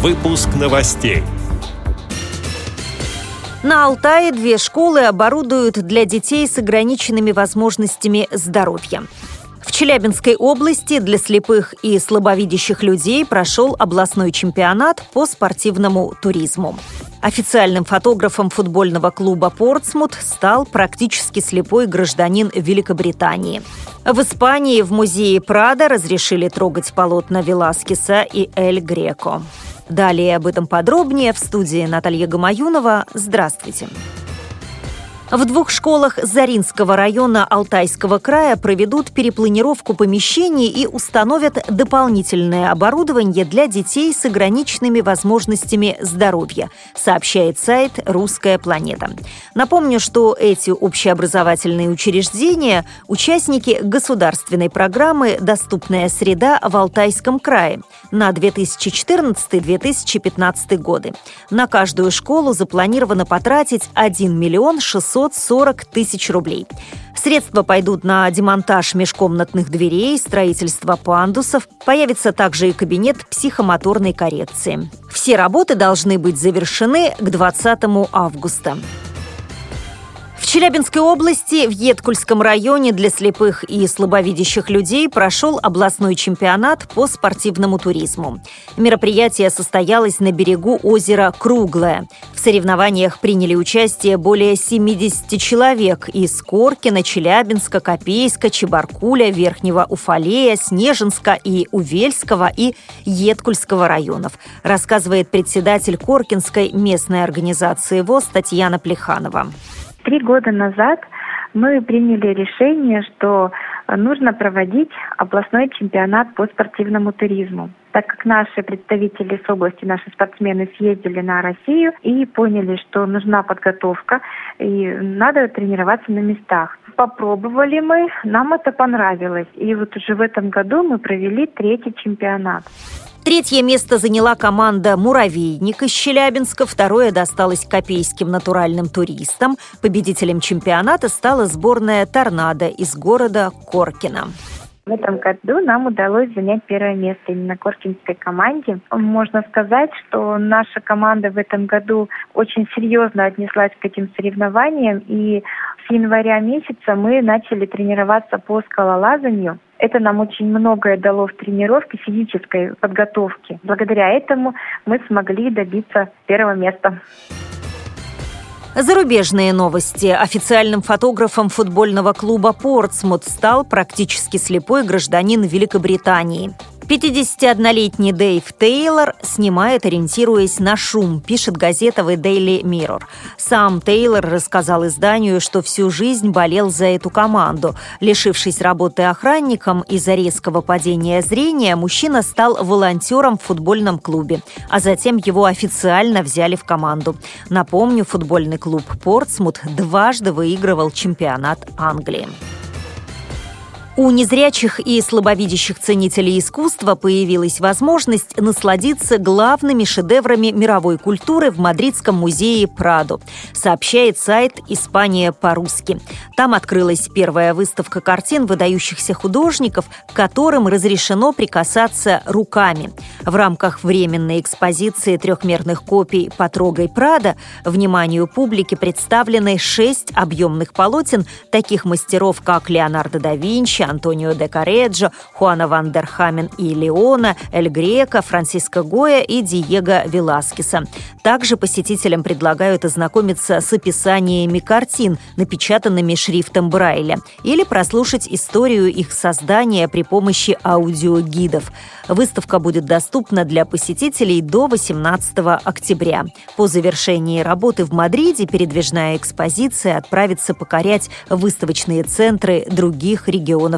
Выпуск новостей. На Алтае две школы оборудуют для детей с ограниченными возможностями здоровья. В Челябинской области для слепых и слабовидящих людей прошел областной чемпионат по спортивному туризму. Официальным фотографом футбольного клуба «Портсмут» стал практически слепой гражданин Великобритании. В Испании в музее Прада разрешили трогать полотна Веласкеса и Эль Греко. Далее об этом подробнее в студии Наталья Гамаюнова. Здравствуйте. Здравствуйте. В двух школах Заринского района Алтайского края проведут перепланировку помещений и установят дополнительное оборудование для детей с ограниченными возможностями здоровья, сообщает сайт «Русская планета». Напомню, что эти общеобразовательные учреждения – участники государственной программы «Доступная среда в Алтайском крае» на 2014-2015 годы. На каждую школу запланировано потратить 1 миллион 600 640 тысяч рублей. Средства пойдут на демонтаж межкомнатных дверей, строительство пандусов. Появится также и кабинет психомоторной коррекции. Все работы должны быть завершены к 20 августа. Челябинской области в Едкульском районе для слепых и слабовидящих людей прошел областной чемпионат по спортивному туризму. Мероприятие состоялось на берегу озера Круглое. В соревнованиях приняли участие более 70 человек из Коркина, Челябинска, Копейска, Чебаркуля, Верхнего Уфалея, Снежинска и Увельского и Едкульского районов, рассказывает председатель Коркинской местной организации ВОЗ Татьяна Плеханова. Три года назад мы приняли решение, что нужно проводить областной чемпионат по спортивному туризму так как наши представители с области, наши спортсмены съездили на Россию и поняли, что нужна подготовка и надо тренироваться на местах. Попробовали мы, нам это понравилось. И вот уже в этом году мы провели третий чемпионат. Третье место заняла команда «Муравейник» из Челябинска, второе досталось копейским натуральным туристам. Победителем чемпионата стала сборная «Торнадо» из города Коркина. В этом году нам удалось занять первое место именно Коркинской команде. Можно сказать, что наша команда в этом году очень серьезно отнеслась к этим соревнованиям, и с января месяца мы начали тренироваться по скалолазанию. Это нам очень многое дало в тренировке физической подготовке. Благодаря этому мы смогли добиться первого места. Зарубежные новости. Официальным фотографом футбольного клуба «Портсмут» стал практически слепой гражданин Великобритании. 51-летний Дэйв Тейлор снимает, ориентируясь на шум, пишет газета The Daily Mirror. Сам Тейлор рассказал изданию, что всю жизнь болел за эту команду. Лишившись работы охранником из-за резкого падения зрения, мужчина стал волонтером в футбольном клубе, а затем его официально взяли в команду. Напомню, футбольный клуб «Портсмут» дважды выигрывал чемпионат Англии. У незрячих и слабовидящих ценителей искусства появилась возможность насладиться главными шедеврами мировой культуры в Мадридском музее Прадо, сообщает сайт «Испания по-русски». Там открылась первая выставка картин выдающихся художников, которым разрешено прикасаться руками. В рамках временной экспозиции трехмерных копий «Потрогай Прада» вниманию публики представлены шесть объемных полотен таких мастеров, как Леонардо да Винчи, Антонио де Кареджо, Хуана Ван дер Хамен и Леона, Эль Грека, Франциско Гоя и Диего Веласкеса. Также посетителям предлагают ознакомиться с описаниями картин, напечатанными шрифтом Брайля, или прослушать историю их создания при помощи аудиогидов. Выставка будет доступна для посетителей до 18 октября. По завершении работы в Мадриде передвижная экспозиция отправится покорять выставочные центры других регионов